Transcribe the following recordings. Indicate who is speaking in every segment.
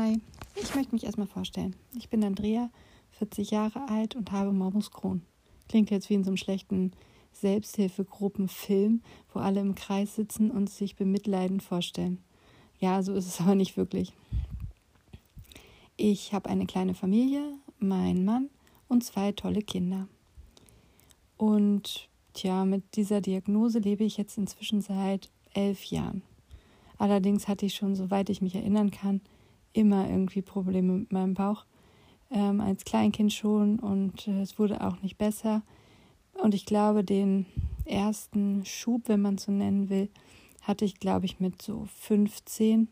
Speaker 1: Hi, ich möchte mich erstmal vorstellen. Ich bin Andrea, 40 Jahre alt und habe Morbus Crohn. Klingt jetzt wie in so einem schlechten Selbsthilfegruppenfilm, wo alle im Kreis sitzen und sich bemitleidend vorstellen. Ja, so ist es aber nicht wirklich. Ich habe eine kleine Familie, meinen Mann und zwei tolle Kinder. Und tja, mit dieser Diagnose lebe ich jetzt inzwischen seit elf Jahren. Allerdings hatte ich schon, soweit ich mich erinnern kann, immer irgendwie Probleme mit meinem Bauch. Ähm, als Kleinkind schon und äh, es wurde auch nicht besser. Und ich glaube, den ersten Schub, wenn man so nennen will, hatte ich, glaube ich, mit so 15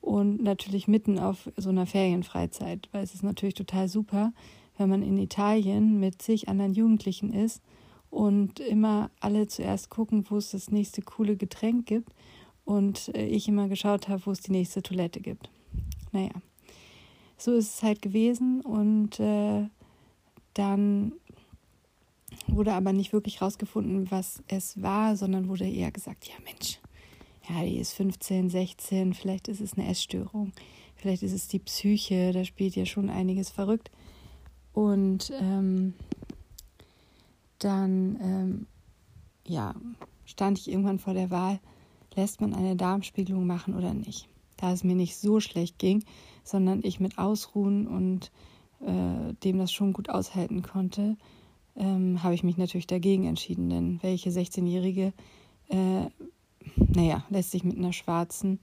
Speaker 1: und natürlich mitten auf so einer Ferienfreizeit, weil es ist natürlich total super, wenn man in Italien mit zig anderen Jugendlichen ist und immer alle zuerst gucken, wo es das nächste coole Getränk gibt und äh, ich immer geschaut habe, wo es die nächste Toilette gibt naja, so ist es halt gewesen und äh, dann wurde aber nicht wirklich rausgefunden, was es war, sondern wurde eher gesagt, ja Mensch, ja, die ist 15, 16, vielleicht ist es eine Essstörung, vielleicht ist es die Psyche, da spielt ja schon einiges verrückt. Und ähm, dann, ähm, ja, stand ich irgendwann vor der Wahl, lässt man eine Darmspiegelung machen oder nicht da es mir nicht so schlecht ging, sondern ich mit Ausruhen und äh, dem das schon gut aushalten konnte, ähm, habe ich mich natürlich dagegen entschieden. Denn welche 16-Jährige, äh, naja, lässt sich mit einer schwarzen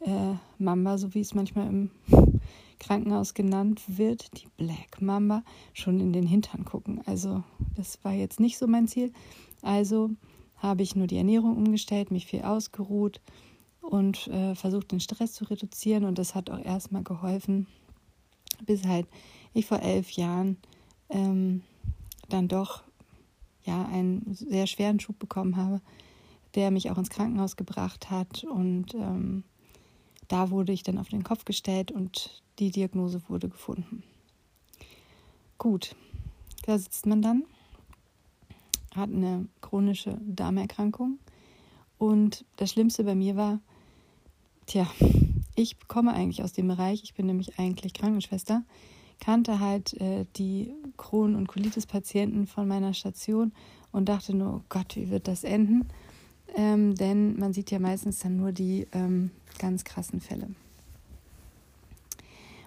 Speaker 1: äh, Mamba, so wie es manchmal im Krankenhaus genannt wird, die Black Mamba, schon in den Hintern gucken. Also das war jetzt nicht so mein Ziel. Also habe ich nur die Ernährung umgestellt, mich viel ausgeruht und äh, versucht, den Stress zu reduzieren. Und das hat auch erstmal geholfen, bis halt ich vor elf Jahren ähm, dann doch ja einen sehr schweren Schub bekommen habe, der mich auch ins Krankenhaus gebracht hat. Und ähm, da wurde ich dann auf den Kopf gestellt und die Diagnose wurde gefunden. Gut, da sitzt man dann, hat eine chronische Darmerkrankung. Und das Schlimmste bei mir war, Tja, ich komme eigentlich aus dem Bereich, ich bin nämlich eigentlich Krankenschwester, kannte halt äh, die Crohn- und Colitis-Patienten von meiner Station und dachte nur, oh Gott, wie wird das enden? Ähm, denn man sieht ja meistens dann nur die ähm, ganz krassen Fälle.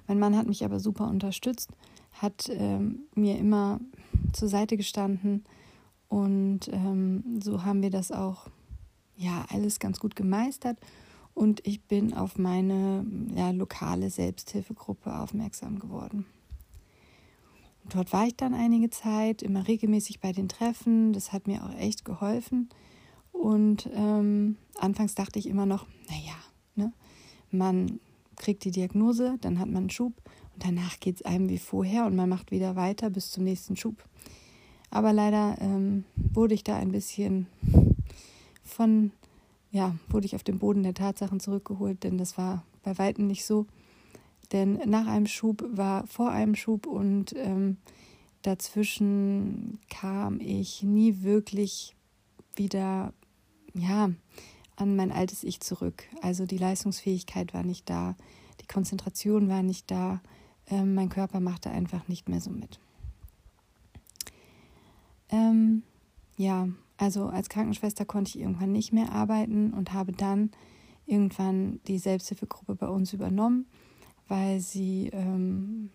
Speaker 1: Mein Mann hat mich aber super unterstützt, hat ähm, mir immer zur Seite gestanden und ähm, so haben wir das auch ja alles ganz gut gemeistert und ich bin auf meine ja, lokale Selbsthilfegruppe aufmerksam geworden. Und dort war ich dann einige Zeit, immer regelmäßig bei den Treffen. Das hat mir auch echt geholfen. Und ähm, anfangs dachte ich immer noch, naja, ne, man kriegt die Diagnose, dann hat man einen Schub und danach geht es einem wie vorher und man macht wieder weiter bis zum nächsten Schub. Aber leider ähm, wurde ich da ein bisschen von ja, wurde ich auf den Boden der Tatsachen zurückgeholt, denn das war bei weitem nicht so. Denn nach einem Schub war vor einem Schub und ähm, dazwischen kam ich nie wirklich wieder, ja, an mein altes Ich zurück. Also die Leistungsfähigkeit war nicht da, die Konzentration war nicht da, ähm, mein Körper machte einfach nicht mehr so mit. Ähm, ja, also als Krankenschwester konnte ich irgendwann nicht mehr arbeiten und habe dann irgendwann die Selbsthilfegruppe bei uns übernommen, weil sie ähm,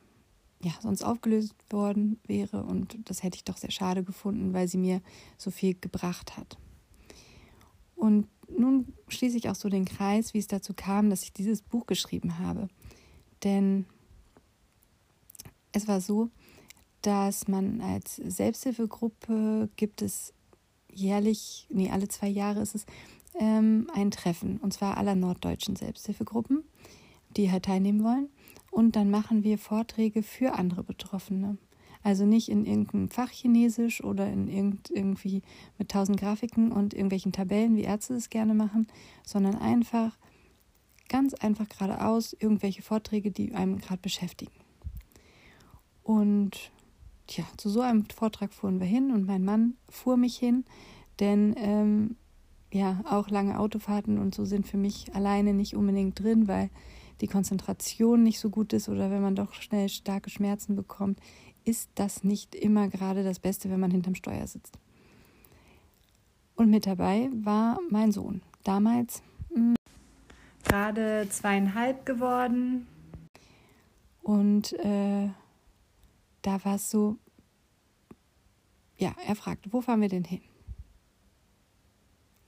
Speaker 1: ja sonst aufgelöst worden wäre und das hätte ich doch sehr schade gefunden, weil sie mir so viel gebracht hat. Und nun schließe ich auch so den Kreis, wie es dazu kam, dass ich dieses Buch geschrieben habe. Denn es war so, dass man als Selbsthilfegruppe gibt es jährlich, nee, alle zwei Jahre ist es, ähm, ein Treffen. Und zwar aller norddeutschen Selbsthilfegruppen, die halt teilnehmen wollen. Und dann machen wir Vorträge für andere Betroffene. Also nicht in irgendeinem Fach Chinesisch oder in irgend, irgendwie mit tausend Grafiken und irgendwelchen Tabellen, wie Ärzte es gerne machen, sondern einfach, ganz einfach geradeaus, irgendwelche Vorträge, die einem gerade beschäftigen. Und Tja, zu so einem Vortrag fuhren wir hin und mein Mann fuhr mich hin, denn ähm, ja, auch lange Autofahrten und so sind für mich alleine nicht unbedingt drin, weil die Konzentration nicht so gut ist oder wenn man doch schnell starke Schmerzen bekommt, ist das nicht immer gerade das Beste, wenn man hinterm Steuer sitzt. Und mit dabei war mein Sohn. Damals mh, hm, gerade zweieinhalb geworden. Und äh, da war es so, ja, er fragte, wo fahren wir denn hin?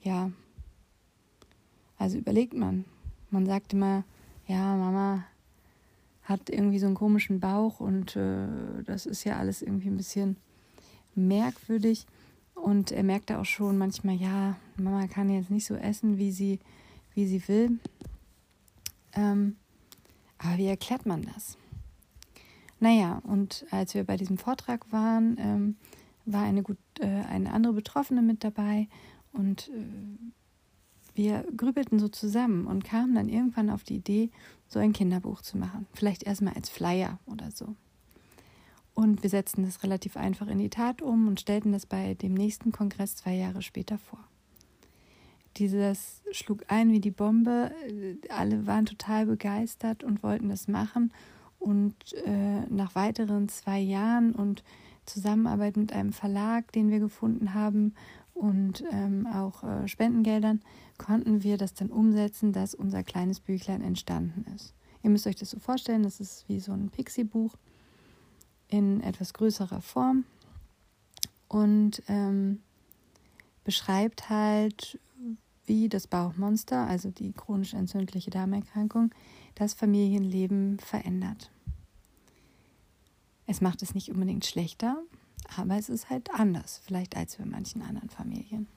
Speaker 1: Ja, also überlegt man. Man sagt immer, ja, Mama hat irgendwie so einen komischen Bauch und äh, das ist ja alles irgendwie ein bisschen merkwürdig. Und er merkte auch schon manchmal, ja, Mama kann jetzt nicht so essen, wie sie, wie sie will. Ähm, aber wie erklärt man das? Naja, und als wir bei diesem Vortrag waren, ähm, war eine, gut, äh, eine andere Betroffene mit dabei und äh, wir grübelten so zusammen und kamen dann irgendwann auf die Idee, so ein Kinderbuch zu machen. Vielleicht erstmal als Flyer oder so. Und wir setzten das relativ einfach in die Tat um und stellten das bei dem nächsten Kongress zwei Jahre später vor. Dieses schlug ein wie die Bombe. Alle waren total begeistert und wollten das machen. Und äh, nach weiteren zwei Jahren und Zusammenarbeit mit einem Verlag, den wir gefunden haben, und ähm, auch äh, Spendengeldern, konnten wir das dann umsetzen, dass unser kleines Büchlein entstanden ist. Ihr müsst euch das so vorstellen, das ist wie so ein Pixie-Buch in etwas größerer Form und ähm, beschreibt halt, wie das Bauchmonster, also die chronisch entzündliche Darmerkrankung, das Familienleben verändert. Es macht es nicht unbedingt schlechter, aber es ist halt anders, vielleicht als bei manchen anderen Familien.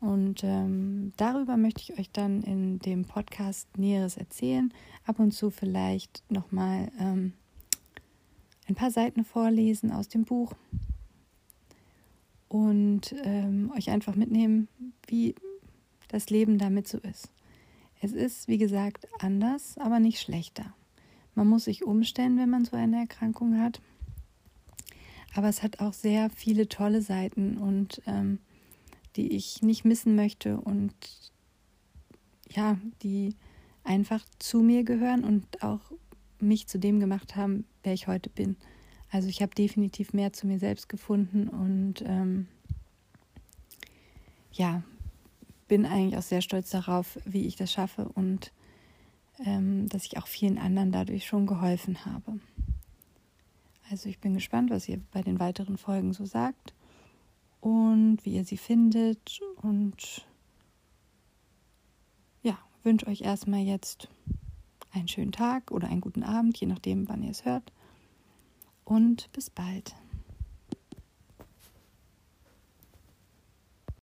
Speaker 1: Und ähm, darüber möchte ich euch dann in dem Podcast Näheres erzählen. Ab und zu vielleicht nochmal ähm, ein paar Seiten vorlesen aus dem Buch und ähm, euch einfach mitnehmen, wie das Leben damit so ist. Es ist, wie gesagt, anders, aber nicht schlechter. Man muss sich umstellen, wenn man so eine Erkrankung hat. Aber es hat auch sehr viele tolle Seiten und ähm, die ich nicht missen möchte und ja, die einfach zu mir gehören und auch mich zu dem gemacht haben, wer ich heute bin. Also ich habe definitiv mehr zu mir selbst gefunden und ähm, ja, bin eigentlich auch sehr stolz darauf, wie ich das schaffe und ähm, dass ich auch vielen anderen dadurch schon geholfen habe. Also ich bin gespannt, was ihr bei den weiteren Folgen so sagt und wie ihr sie findet. Und ja, wünsche euch erstmal jetzt einen schönen Tag oder einen guten Abend, je nachdem, wann ihr es hört. Und bis bald.